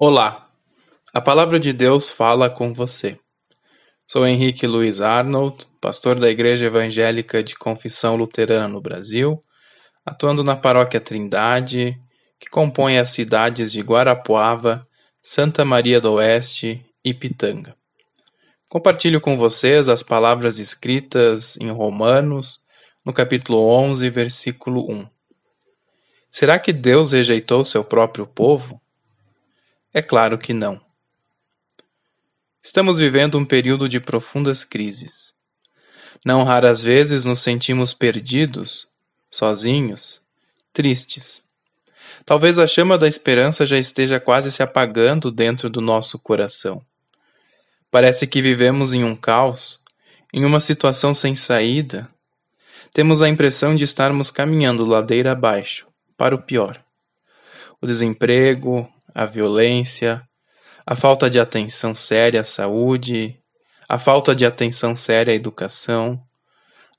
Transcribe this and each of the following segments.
Olá, a palavra de Deus fala com você. Sou Henrique Luiz Arnold, pastor da Igreja Evangélica de Confissão Luterana no Brasil, atuando na paróquia Trindade, que compõe as cidades de Guarapuava, Santa Maria do Oeste e Pitanga. Compartilho com vocês as palavras escritas em Romanos, no capítulo 11, versículo 1. Será que Deus rejeitou seu próprio povo? É claro que não. Estamos vivendo um período de profundas crises. Não raras vezes nos sentimos perdidos, sozinhos, tristes. Talvez a chama da esperança já esteja quase se apagando dentro do nosso coração. Parece que vivemos em um caos, em uma situação sem saída. Temos a impressão de estarmos caminhando ladeira abaixo, para o pior. O desemprego, a violência, a falta de atenção séria à saúde, a falta de atenção séria à educação,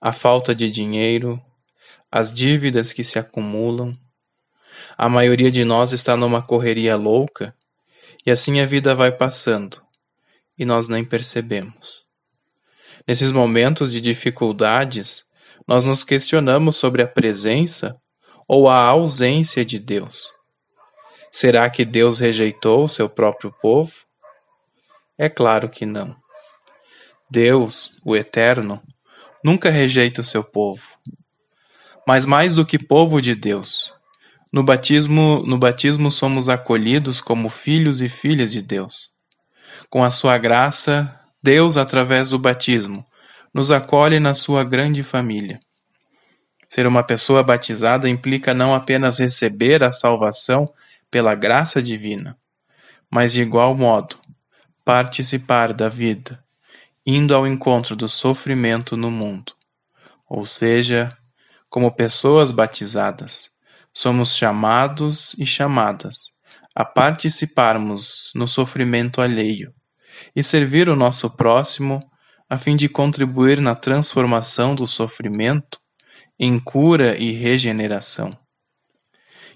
a falta de dinheiro, as dívidas que se acumulam. A maioria de nós está numa correria louca e assim a vida vai passando e nós nem percebemos. Nesses momentos de dificuldades, nós nos questionamos sobre a presença ou a ausência de Deus. Será que Deus rejeitou o seu próprio povo? É claro que não. Deus, o Eterno, nunca rejeita o seu povo. Mas mais do que povo de Deus, no batismo, no batismo somos acolhidos como filhos e filhas de Deus. Com a sua graça, Deus, através do batismo, nos acolhe na sua grande família. Ser uma pessoa batizada implica não apenas receber a salvação pela graça divina, mas de igual modo participar da vida, indo ao encontro do sofrimento no mundo. Ou seja, como pessoas batizadas, somos chamados e chamadas a participarmos no sofrimento alheio e servir o nosso próximo a fim de contribuir na transformação do sofrimento em cura e regeneração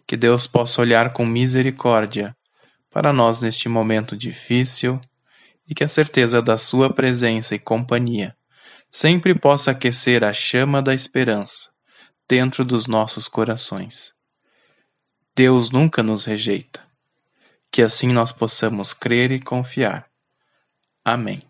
que Deus possa olhar com misericórdia para nós neste momento difícil e que a certeza da Sua presença e companhia sempre possa aquecer a chama da esperança dentro dos nossos corações. Deus nunca nos rejeita. Que assim nós possamos crer e confiar. Amém.